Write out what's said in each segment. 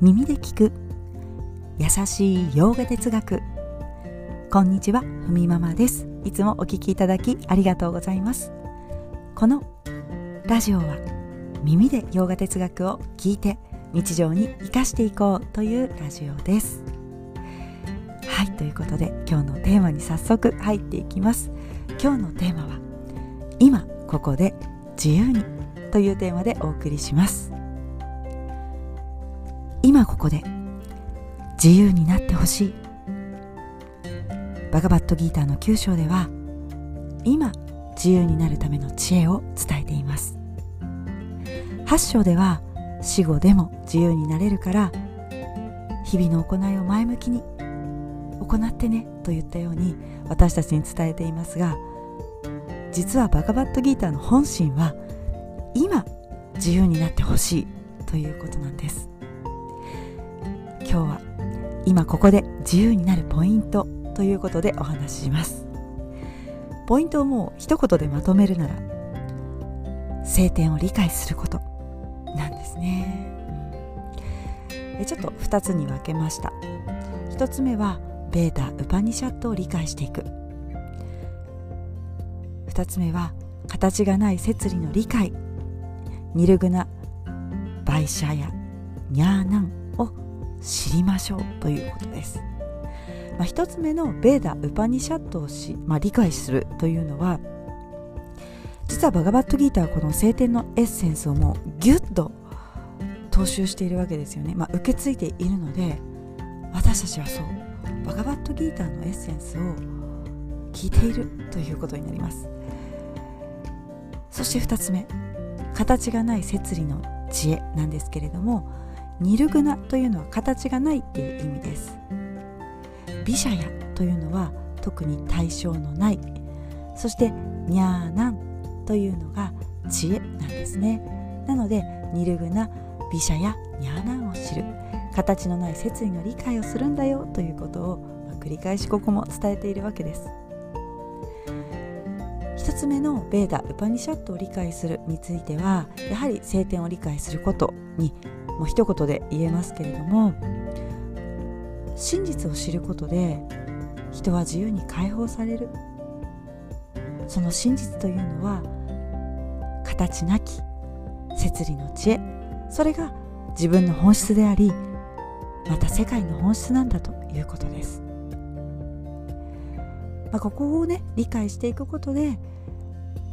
耳で聞く。優しい洋画哲学。こんにちはふみママです。いつもお聞きいただきありがとうございます。このラジオは耳で洋画哲学を聞いて日常に生かしていこうというラジオです。はいということで今日のテーマに早速入っていきます。今日のテーマは今ここで自由にというテーマでお送りします。今ここで自由になってほしい。バガバットギーターの9章では今自由になるための知恵を伝えています。8章では死後でも自由になれるから日々の行いを前向きに行ってねと言ったように私たちに伝えていますが実はバガバットギーターの本心は今自由になってほしいということなんです。今日は今ここで自由になるポイントということでお話しします。ポイントをもう一言でまとめるなら晴天を理解することなんですね、うん、ちょっと2つに分けました。1つ目はベーダ・ウパニシャットを理解していく。2つ目は形がない摂理の理解。ニルグナバイシャやニャーナンを知りましょうということです。まあ、一つ目のベーダ・ウパニシャットをし、まあ、理解するというのは実はバガバットギーターはこの聖典のエッセンスをもうギュッと踏襲しているわけですよね、まあ、受け継いでいるので私たちはそうバガバットギーターのエッセンスを聞いているということになりますそして2つ目形がない摂理の知恵なんですけれどもニルグナというのは形がないっていう意味です。ビシャヤというのは特に対象のない。そしてニャーナンというのが知恵なんですね。なのでニルグナビシャやニャーナンを知る。形のない摂理の理解をするんだよということを、まあ、繰り返しここも伝えているわけです。1つ目のベーダ・ウパニシャットを理解するについてはやはり聖典を理解することにもう一言で言えますけれども真実を知ることで人は自由に解放される。その真実というのは形なき摂理の知恵。それが自分の本質でありまた世界の本質なんだということです、まあ、ここをね理解していくことで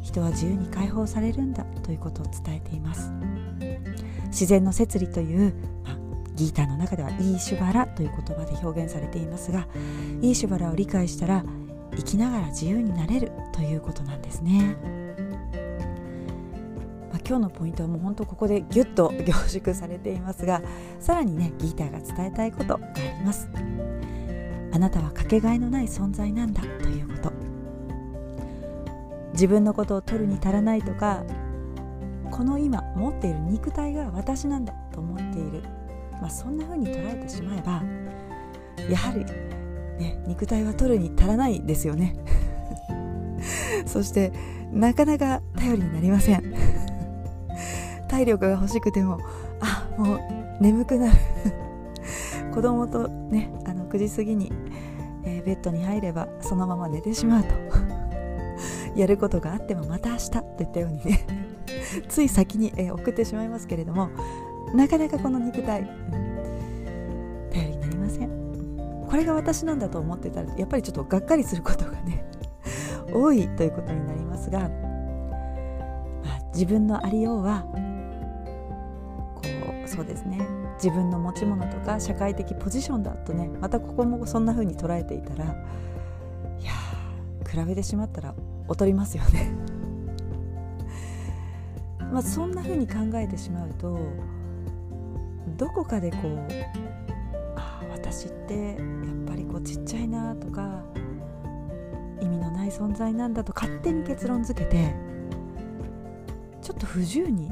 人は自由に解放されるんだということを伝えています。自然の摂理という、まあ、ギーターの中ではイーシュバラという言葉で表現されていますがイーシュバラを理解したら生きながら自由になれるということなんですね、まあ、今日のポイントはもう本当ここでギュッと凝縮されていますがさらにねギーターが伝えたいことがあります。あなたはかけがえのない存在なんだということ。自分のことを取るに足らないとかこの今持っている肉体が私なんだと思っている、まあ、そんな風に捉えてしまえばやはり、ね、肉体は取るに足らないですよね。そしてなかなか頼りになりません。体力が欲しくてもあもう眠くなる。子供とねあの9時過ぎに、えー、ベッドに入ればそのまま寝てしまうと。やることがあってもまた明日といったようにね。つい先に、え、送ってしまいますけれどもなかなかこの肉体、頼りになりません。これが私なんだと思ってたらやっぱりちょっとがっかりすることがね 多いということになりますが、まあ、自分のありようはこうそうですね。自分の持ち物とか社会的ポジションだとねまたここもそんな風に捉えていたらいや比べてしまったら劣りますよね。まあ、そんな風に考えてしまうとどこかでこうああ私ってやっぱりこうちっちゃいなとか意味のない存在なんだと勝手に結論付けてちょっと不自由に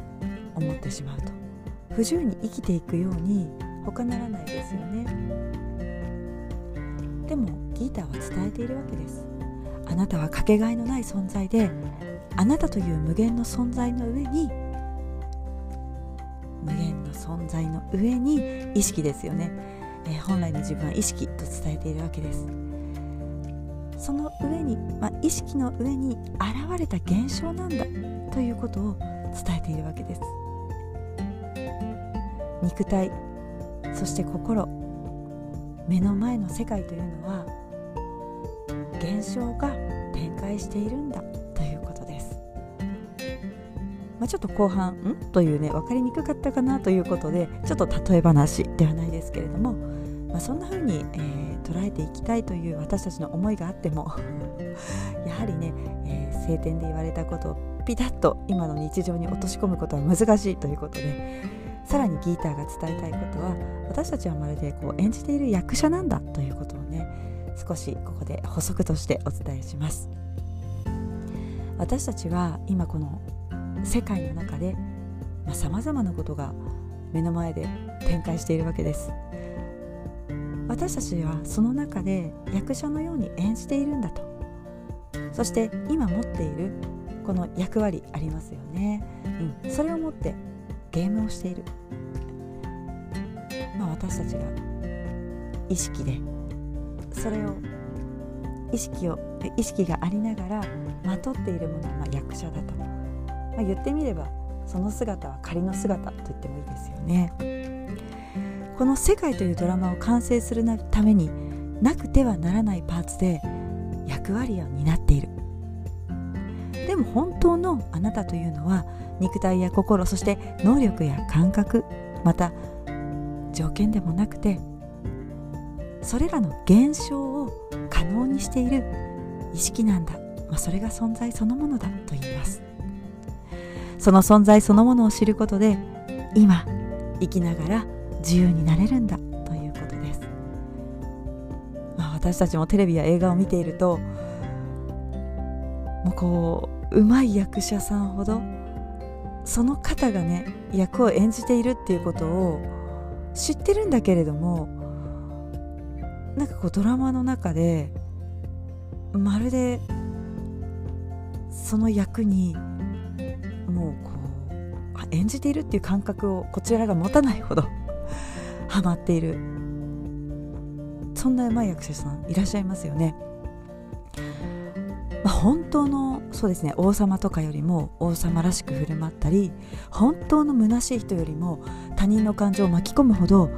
思ってしまうと。不自由に生きていくように他ならないですよね。でもギーターは伝えているわけです。あなたはかけがえのない存在であなたという無限の存在の上に無限の存在の上に意識ですよね、えー、本来の自分は意識と伝えているわけです。その上に、まあ、意識の上に現れた現象なんだということを伝えているわけです。肉体そして心目の前の世界というのは現象が展開しているんだということ、まあ、ちょっと後半ん？というね分かりにくかったかなということでちょっと例え話ではないですけれども、まあ、そんな風に、えー、捉えていきたいという私たちの思いがあっても やはりね、えー、晴天で言われたことをピタッと今の日常に落とし込むことは難しいということでさらにギーターが伝えたいことは私たちはまるでこう演じている役者なんだということをね少しここで補足としてお伝えします。私たちは今この世界の中でさまざ、まなことが目の前で展開しているわけです。私たちはその中で役者のように演じているんだと。そして今持っているこの役割ありますよね、うん、それを持ってゲームをしている、まあ、私たちが意識でそれを意識を意識がありながらまとっているものは役者だと、まあ、言ってみればその姿は仮の姿と言ってもいいですよね。この世界というドラマを完成するためになくてはならないパーツで役割を担っている。でも本当のあなたというのは肉体や心そして能力や感覚また条件でもなくてそれらの現象を可能にしている意識なんだ、まあ、それが存在そのものだと言います。その存在そのものを知ることで今生きながら自由になれるんだということです、まあ、私たちもテレビや映画を見ているともうこううまい役者さんほどその方がね役を演じているっていうことを知ってるんだけれどもなんかこうドラマの中でまるでその役にもうこう演じているっていう感覚をこちらが持たないほどハマっているそんなうまい役者さんいらっしゃいますよね。まあ、本当のそうですね王様とかよりも王様らしく振る舞ったり本当の虚しい人よりも他人の感情を巻き込むほど、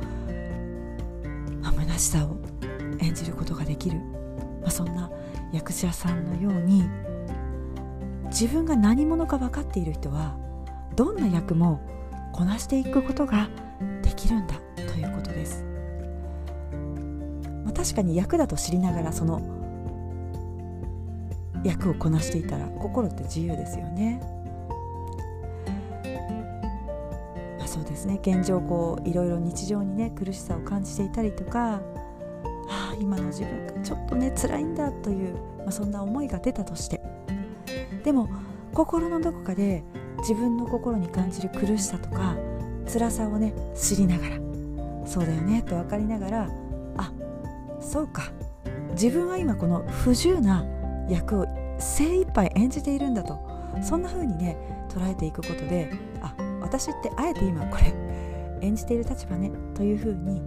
まあ、虚しさを演じることができる、まあ、そんな役者さんのように自分が何者か分かっている人はどんな役もこなしていくことができるんだということです、まあ、確かに役だと知りながらその役をこなしていたら心って自由ですよね。まあ、そうですね現状こういろいろ日常にね苦しさを感じていたりとかああ今の自分がちょっとね辛いんだという、まあ、そんな思いが出たとしてでも心のどこかで自分の心に感じる苦しさとか辛さをね知りながらそうだよねと分かりながらあそうか。自分は今この不自由な役を精一杯演じているんだとそんな風にね捉えていくことであ私ってあえて今これ演じている立場ねという風に、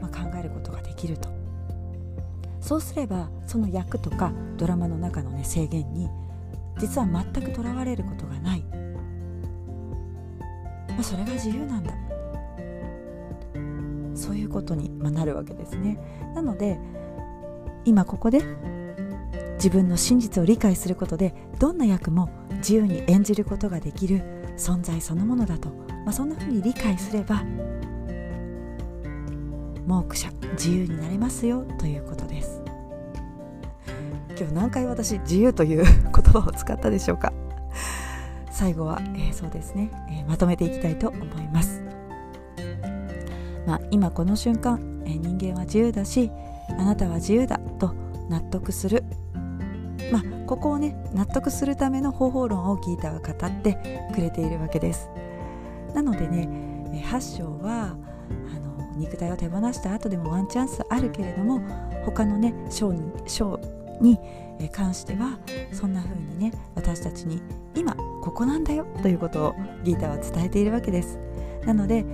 まあ、考えることができると。そうすればその役とかドラマの中のね制限に実は全くとらわれることがない、まあ、それが自由なんだ。そういうことになるわけですね。なので今ここで自分の真実を理解することでどんな役も自由に演じることができる存在そのものだと、まあ、そんなふうに理解すればモークシャ自由になれますよということです。今日何回私自由という言葉を使ったでしょうか？最後は、えー、そうですね、えー、まとめていきたいと思います、まあ、今この瞬間、えー、人間は自由だしあなたは自由だと納得する。まあ、ここをね納得するための方法論をギータは語ってくれているわけです。なのでね8章はあの肉体を手放した後でもワンチャンスあるけれども他のね章に章に関してはそんな風にね私たちに今ここなんだよということをギータは伝えているわけです。なので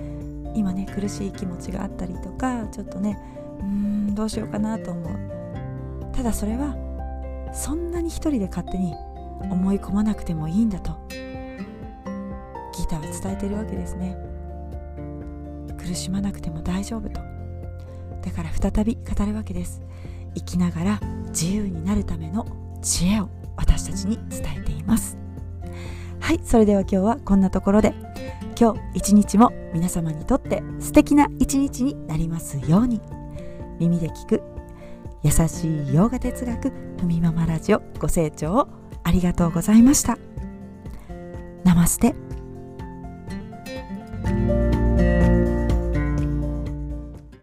今ね苦しい気持ちがあったりとかちょっとねうーんどうしようかなと思う。ただそれはそんなに一人で勝手に思い込まなくてもいいんだとギターは伝えているわけですね。苦しまなくても大丈夫と。だから再び語るわけです。生きながら自由になるための知恵を私たちに伝えています。はいそれでは今日はこんなところで。今日一日も皆様にとって素敵な一日になりますように。耳で聞く優しい洋画哲学ふみママラジオご清聴ありがとうございました。ナマステ。